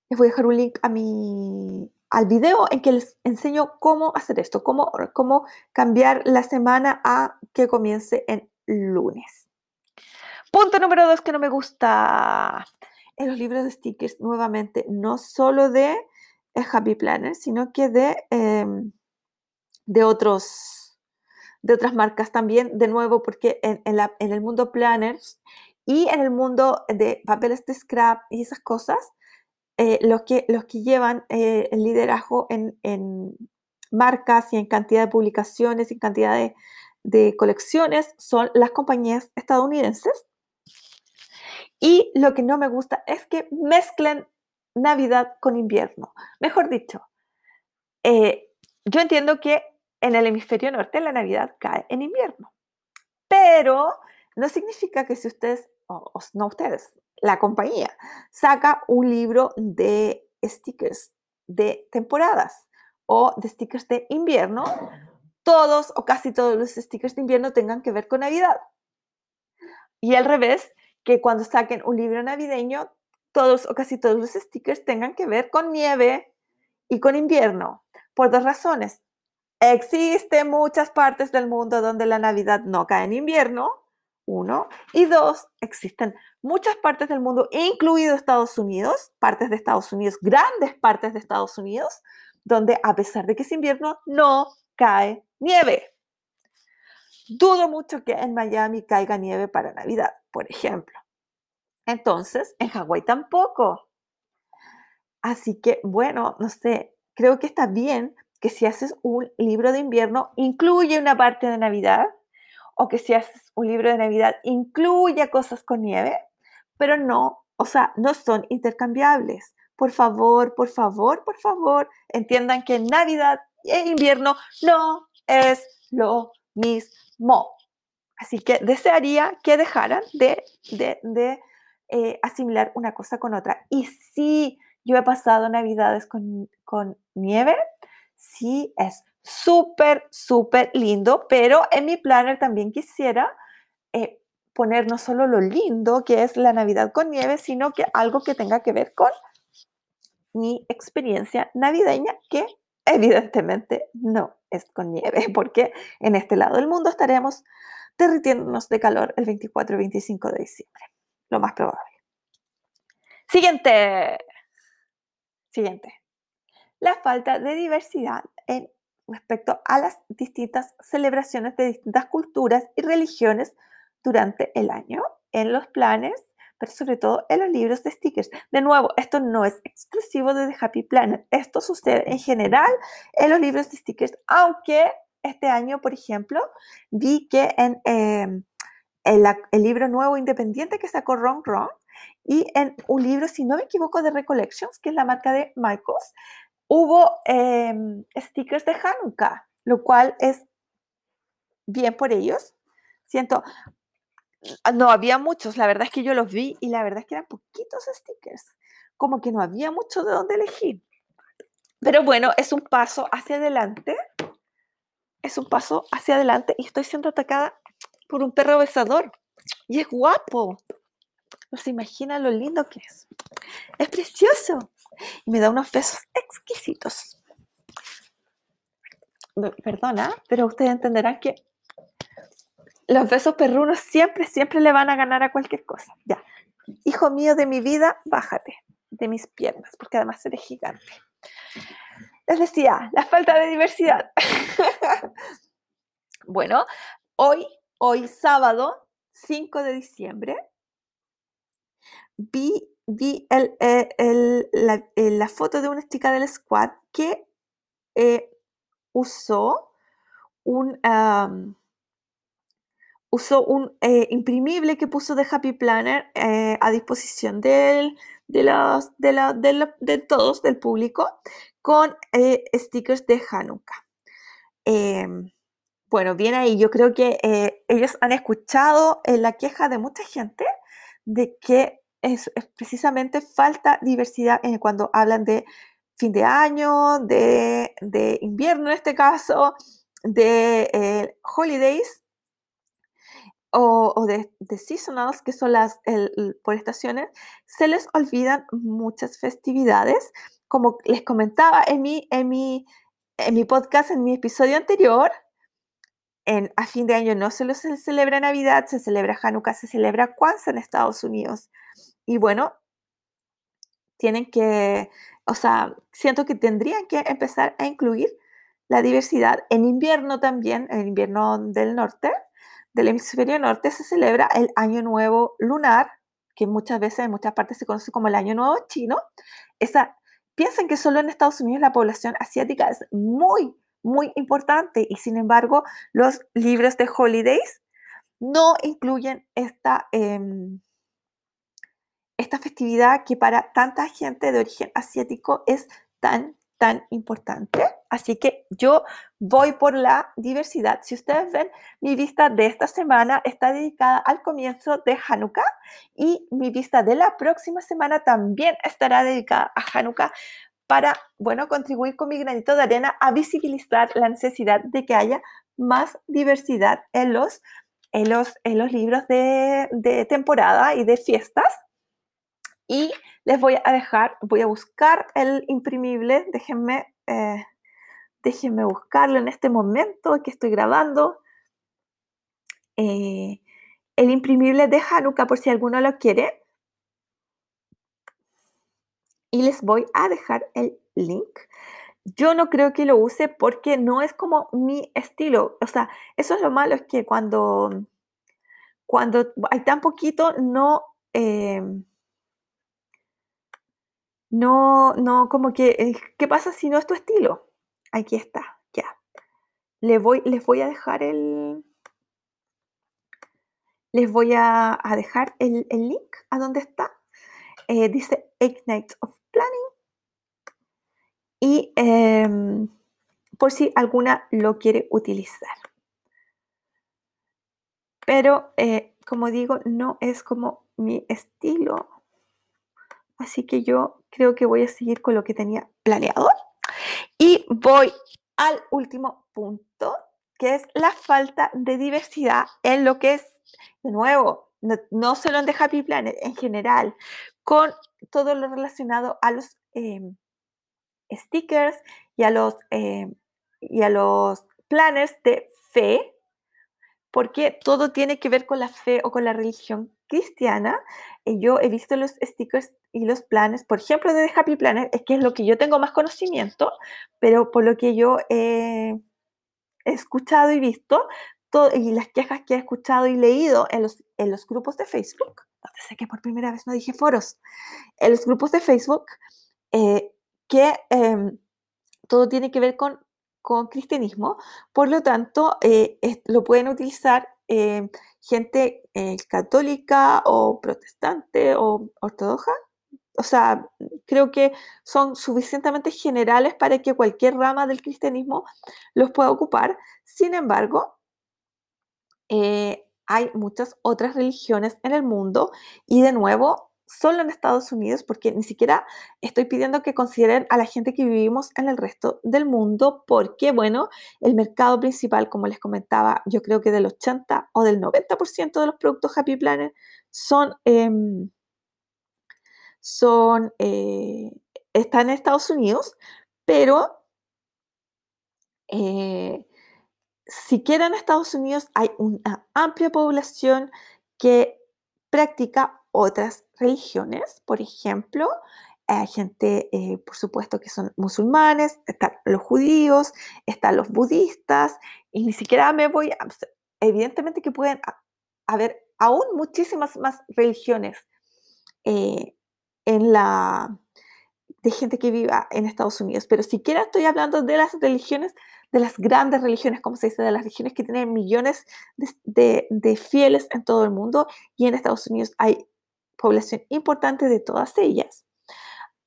Speaker 1: les voy a dejar un link a mi al video en que les enseño cómo hacer esto, cómo, cómo cambiar la semana a que comience en lunes. Punto número dos que no me gusta en los libros de stickers, nuevamente, no solo de Happy Planner, sino que de, em, de, otros, de otras marcas también, de nuevo, porque en, el mundo planners y en el mundo de papeles de scrap y esas cosas, eh, los, que, los que llevan eh, el liderazgo en, marcas y en cantidad de publicaciones y en cantidad de, colecciones son las compañías estadounidenses. Y lo que no me gusta es que mezclen Navidad con invierno. Mejor dicho, eh, yo entiendo que en el hemisferio norte la Navidad cae en invierno, pero no significa que si ustedes, o no ustedes, la compañía, saca un libro de stickers de temporadas o de stickers de invierno, todos o casi todos los stickers de invierno tengan que ver con Navidad. Y al revés, que cuando saquen un libro navideño, todos o casi todos los stickers tengan que ver con nieve y con invierno, por dos razones. Existen muchas partes del mundo donde la Navidad no cae en invierno, uno, y dos, existen muchas partes del mundo, incluido Estados Unidos, partes de Estados Unidos, grandes partes de Estados Unidos, donde a pesar de que es invierno, no cae nieve. Dudo mucho que en Miami caiga nieve para Navidad, por ejemplo. Entonces, en Hawái tampoco. Así que, bueno, no sé, creo que está bien que si haces un libro de invierno, incluye una parte de Navidad, o que si haces un libro de Navidad, incluya cosas con nieve, pero no, o sea, no son intercambiables. Por favor, por favor, por favor, entiendan que Navidad e invierno no es lo mismo. Así que desearía que dejaran de, de, eh, asimilar una cosa con otra. Y si yo he pasado navidades con, con nieve, sí es súper, súper lindo, pero en mi planner también quisiera eh, poner no solo lo lindo que es la Navidad con nieve, sino que algo que tenga que ver con mi experiencia navideña, que evidentemente no es con nieve, porque en este lado del mundo estaremos derritiéndonos de calor el 24 y 25 de diciembre, lo más probable. Siguiente. Siguiente. La falta de diversidad en respecto a las distintas celebraciones de distintas culturas y religiones durante el año en los planes, pero sobre todo en los libros de stickers. De nuevo, esto no es exclusivo de The Happy Planner, esto sucede en general en los libros de stickers, aunque este año, por ejemplo, vi que en em, el, libro nuevo independiente que sacó Ron Ron y en un libro, si no me equivoco, de Recollections, que es la marca de Michaels, hubo em, stickers de Hanukkah, lo cual es bien por ellos. Siento, no había muchos, la verdad es que yo los vi y la verdad es que eran poquitos stickers, como que no había mucho de dónde elegir. Pero bueno, es un paso hacia adelante, es un paso hacia adelante y estoy siendo atacada por un perro besador y es guapo. Se imagina lo lindo que es. Es precioso y me da unos besos exquisitos. Perdona, pero ustedes entenderán que los besos perrunos siempre, siempre le van a ganar a cualquier cosa. Ya, hijo mío de mi vida, bájate de mis piernas, porque además eres gigante. Les decía, la falta de diversidad. bueno, hoy, hoy sábado 5 de diciembre, vi vi eh, eh, la, foto de una chica del squad que eh, usó un, usó un imprimible que puso de Happy Planner a disposición de, los, de, la, de, todos, del público, con stickers de Hanukkah. Em, bueno, bien ahí, yo creo que ellos han escuchado la queja de mucha gente de que es, precisamente falta diversidad en cuando hablan de fin de año, de, invierno en este caso, de eh, holidays o, de, seasonals, que son las por estaciones, se les olvidan muchas festividades. Como les comentaba en mi, podcast, en mi episodio anterior, en, a fin de año no se, se celebra Navidad, se celebra Hanukkah, se celebra Kwanzaa en Estados Unidos. Y bueno, tienen que, o sea, siento que tendrían que empezar a incluir la diversidad. En invierno también, en invierno del norte, del hemisferio norte, se celebra el Año Nuevo Lunar, que muchas veces en muchas partes se conoce como el Año Nuevo Chino. Piensen que solo en Estados Unidos la población asiática es muy, muy importante y sin embargo los libros de holidays no incluyen esta... Em, esta festividad que para tanta gente de origen asiático es tan, tan importante. Así que yo voy por la diversidad. Si ustedes ven, mi vista de esta semana está dedicada al comienzo de Hanukkah y mi vista de la próxima semana también estará dedicada a Hanukkah para, bueno, contribuir con mi granito de arena a visibilizar la necesidad de que haya más diversidad en los, en los, en los libros de, de temporada y de fiestas. Y les voy a dejar, voy a buscar el imprimible, déjenme, eh, déjenme buscarlo en este momento que estoy grabando. Eh, el imprimible de Hanukkah por si alguno lo quiere. Y les voy a dejar el link. Yo no creo que lo use porque no es como mi estilo. O sea, eso es lo malo, es que cuando, cuando hay tan poquito, no... Eh, no, no, como que, eh, ¿qué pasa si no es tu estilo? Aquí está, ya. Les voy, les voy a dejar el, les voy a, dejar el, link a donde está. Eh, dice Eight Nights of Planning. Y em, por si alguna lo quiere utilizar. Pero, eh, como digo, no es como mi estilo. Así que yo creo que voy a seguir con lo que tenía planeado. Y voy al último punto, que es la falta de diversidad en lo que es, de nuevo, no, solo en Happy Planet, en general, con todo lo relacionado a los em, stickers y a los, em, y a los planners de fe, porque todo tiene que ver con la fe o con la religión cristiana. Y yo he visto los stickers y los planes, por ejemplo, de Happy Planner, es que es lo que yo tengo más conocimiento, pero por lo que yo he escuchado y visto, y las quejas que he escuchado y leído en los, en los grupos de Facebook, donde sé que por primera vez no dije foros, en los grupos de Facebook, eh, que em, todo tiene que ver con, con cristianismo, por lo tanto, eh, lo pueden utilizar eh, gente católica o protestante o ortodoxa o sea, creo que son suficientemente generales para que cualquier rama del cristianismo los pueda ocupar. Sin embargo, eh, hay muchas otras religiones en el mundo y de nuevo, solo en Estados Unidos, porque ni siquiera estoy pidiendo que consideren a la gente que vivimos en el resto del mundo, porque, bueno, el mercado principal, como les comentaba, yo creo que del 80 o del 90% de los productos Happy Planet son... Em, son, eh, están en Estados Unidos, pero eh, siquiera en Estados Unidos hay una amplia población que practica otras religiones. Por ejemplo, hay gente, eh, por supuesto, que son musulmanes, están los judíos, están los budistas, y ni siquiera me voy a... Evidentemente que pueden haber aún muchísimas más religiones en la de gente que viva en Estados Unidos, pero siquiera estoy hablando de las religiones, de las grandes religiones, como se dice, de las religiones que tienen millones de, de, fieles en todo el mundo y en Estados Unidos hay población importante de todas ellas.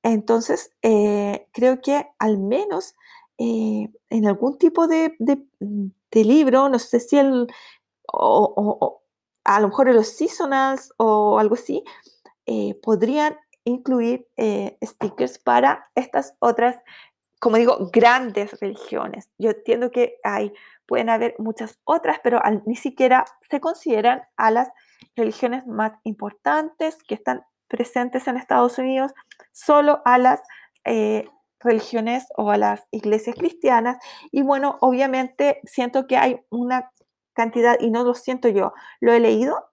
Speaker 1: Entonces, eh, creo que al menos eh, en algún tipo de, de, libro, no sé si el, o, o, a lo mejor en los seasonals o algo así, eh, podrían incluir stickers para estas otras, como digo, grandes religiones. Yo entiendo que hay, pueden haber muchas otras, pero ni siquiera se consideran a las religiones más importantes que están presentes en Estados Unidos, solo a las eh, religiones o a las iglesias cristianas. Y bueno, obviamente siento que hay una cantidad, y no lo siento yo, lo he leído,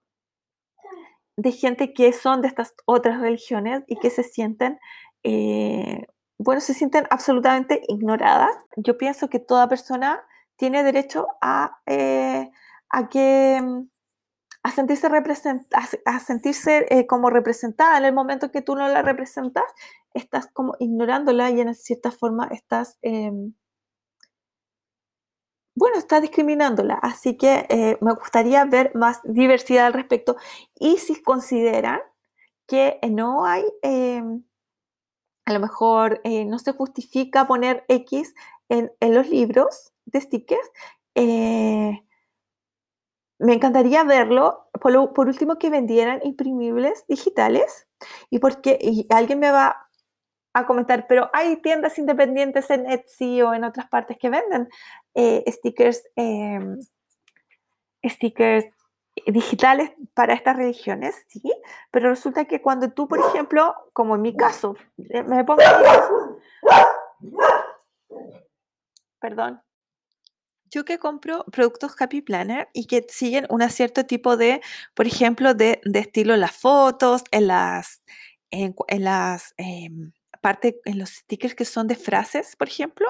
Speaker 1: de gente que son de estas otras religiones y que se sienten, eh, bueno, se sienten absolutamente ignoradas. Yo pienso que toda persona tiene derecho a, eh, a que a sentirse, a, sentirse eh, como representada en el momento que tú no la representas, estás como ignorándola y en cierta forma estás em, bueno, está discriminándola, así que eh, me gustaría ver más diversidad al respecto. Y si consideran que no hay, a lo mejor eh, no se justifica poner X en, los libros de stickers. Eh, me encantaría verlo, por, último, que vendieran imprimibles digitales y porque alguien me va a comentar, pero hay tiendas independientes en Etsy o en otras partes que venden eh, stickers, em, stickers digitales para estas religiones, sí, pero resulta que cuando tú, por ejemplo, como en mi caso, eh, me pongo perdón, yo que compro productos Happy Planner y que siguen un cierto tipo de, por ejemplo, de, estilo en las fotos, en las, en, las em, parte en los stickers que son de frases, por ejemplo,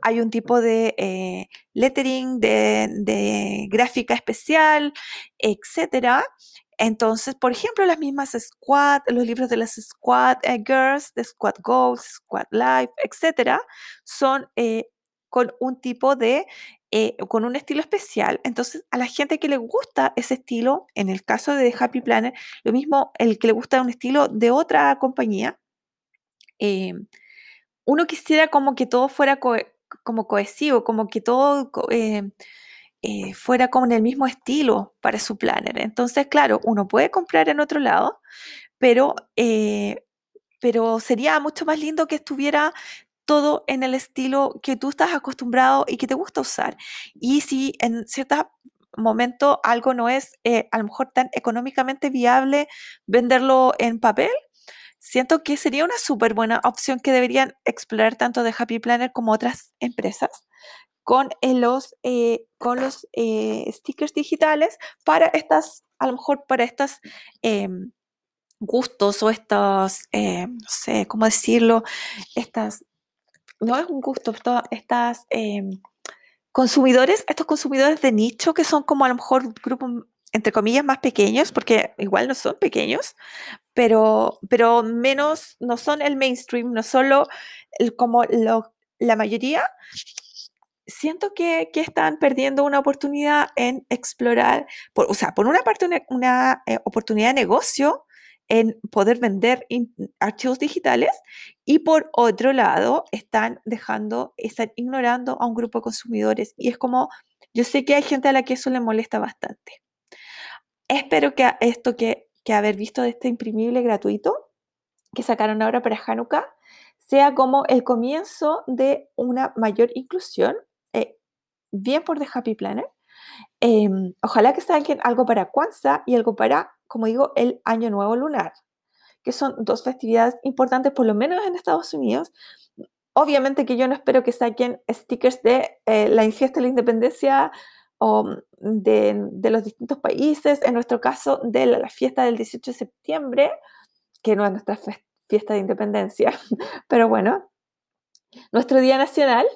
Speaker 1: hay un tipo de eh, lettering, de, gráfica especial, etcétera. Entonces, por ejemplo, las mismas Squad, los libros de las Squad eh, Girls, de Squad Goals, Squad Life, etcétera, son eh, con un tipo de, con un estilo especial. Entonces, a la gente que le gusta ese estilo, en el caso de Happy Planner, lo mismo el que le gusta un estilo de otra compañía, eh, uno quisiera como que todo fuera como cohesivo, como que todo eh, eh, fuera como en el mismo estilo para su planner. Entonces, claro, uno puede comprar en otro lado, pero, pero sería mucho más lindo que estuviera todo en el estilo que tú estás acostumbrado y que te gusta usar. Y si en cierto momento algo no es a lo mejor tan económicamente viable venderlo en papel, siento que sería una súper buena opción que deberían explorar tanto de Happy Planner como otras empresas con eh, los, eh, con los eh, stickers digitales para estas, a lo mejor para estos em, gustos o estos, no sé, ¿cómo decirlo? Estas, no es un gusto, estas em, consumidores, estos consumidores de nicho que son como a lo mejor grupos entre comillas, más pequeños, porque igual no son pequeños, pero, pero menos, no son el mainstream, no solo como la mayoría, siento que, están perdiendo una oportunidad en explorar, por, o sea, por una parte una, eh, oportunidad de negocio en poder vender archivos digitales y por otro lado están dejando, están ignorando a un grupo de consumidores y es como, yo sé que hay gente a la que eso le molesta bastante. Espero que esto que, haber visto de este imprimible gratuito que sacaron ahora para Hanukkah sea como el comienzo de una mayor inclusión, eh, bien por The Happy Planner. Em, ojalá que saquen algo para Kwanzaa y algo para, como digo, el Año Nuevo Lunar, que son dos festividades importantes, por lo menos en Estados Unidos. Obviamente que yo no espero que saquen stickers de eh, la fiesta de la independencia o mm, de, los distintos países, en nuestro caso de la, fiesta del 18 de septiembre, que no es nuestra fiesta de independencia, pero bueno, nuestro Día Nacional,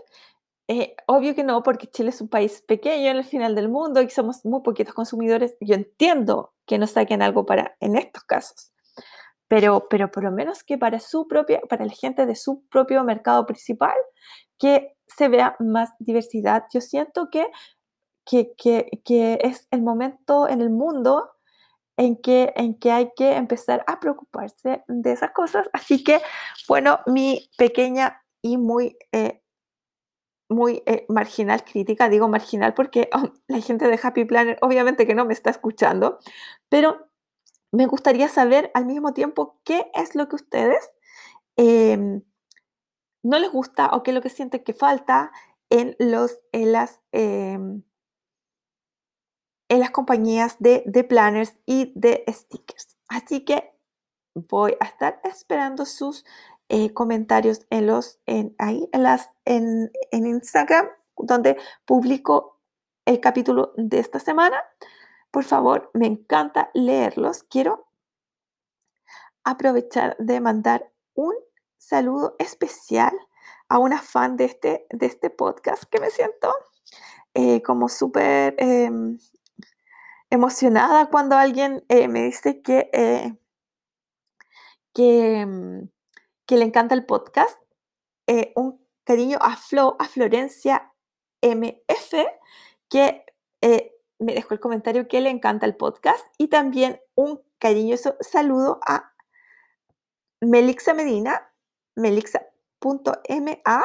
Speaker 1: eh, obvio que no, porque Chile es un país pequeño en el final del mundo y somos muy poquitos consumidores. Yo entiendo que nos saquen algo para en estos casos, pero, pero por lo menos que para su propia, para la gente de su propio mercado principal, que se vea más diversidad. Yo siento que que, es el momento en el mundo en que, en que hay que empezar a preocuparse de esas cosas. Así que, bueno, mi pequeña y muy, eh, muy eh, marginal crítica, digo marginal porque oh, la gente de Happy Planner obviamente que no me está escuchando, pero me gustaría saber al mismo tiempo qué es lo que ustedes em, no les gusta o qué es lo que sienten que falta en, los, en las... Em, compañías de, planners y de stickers. Así que voy a estar esperando sus eh, comentarios en, Instagram donde publico el capítulo de esta semana. Por favor, me encanta leerlos. Quiero aprovechar de mandar un saludo especial a una fan de este, de este podcast que me siento eh, como súper em, emocionada cuando alguien eh, me dice que, eh, mm, que, le encanta el podcast. Un cariño a, Flo, a Florencia MF, que me dejó el comentario que le encanta el podcast. Y también un cariñoso saludo a Melixa Medina, melixa.ma,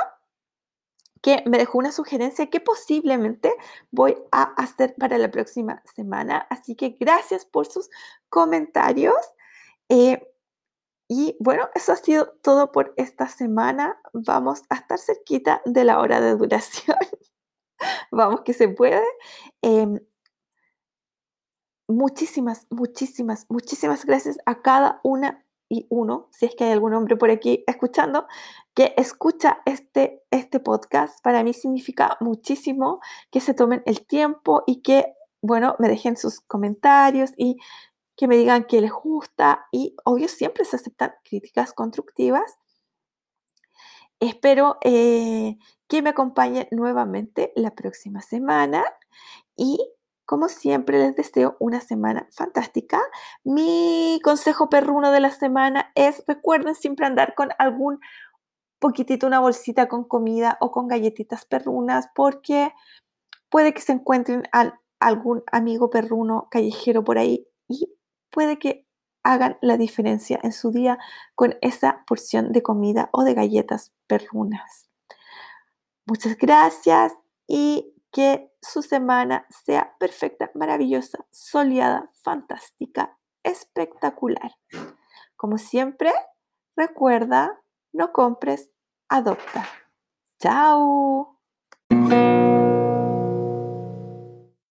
Speaker 1: que me dejó una sugerencia que posiblemente voy a hacer para la próxima semana. Así que gracias por sus comentarios. Eh, y bueno, eso ha sido todo por esta semana. Vamos a estar cerquita de la hora de duración. Vamos que se puede. Em, muchísimas, muchísimas, muchísimas gracias a cada una y uno, si es que hay algún hombre por aquí escuchando, que escucha este, este podcast. Para mí significa muchísimo que se tomen el tiempo y que, bueno, me dejen sus comentarios y que me digan que les gusta y obvio siempre se aceptan críticas constructivas. Espero eh, que me acompañen nuevamente la próxima semana y como siempre les deseo una semana fantástica. Mi consejo perruno de la semana es recuerden siempre andar con algún poquitito, una bolsita con comida o con galletitas perrunas porque puede que se encuentren algún amigo perruno callejero por ahí y puede que hagan la diferencia en su día con esa porción de comida o de galletas perrunas. Muchas gracias y que su semana sea perfecta, maravillosa, soleada, fantástica, espectacular. Como siempre, recuerda, no compres, adopta. Chao.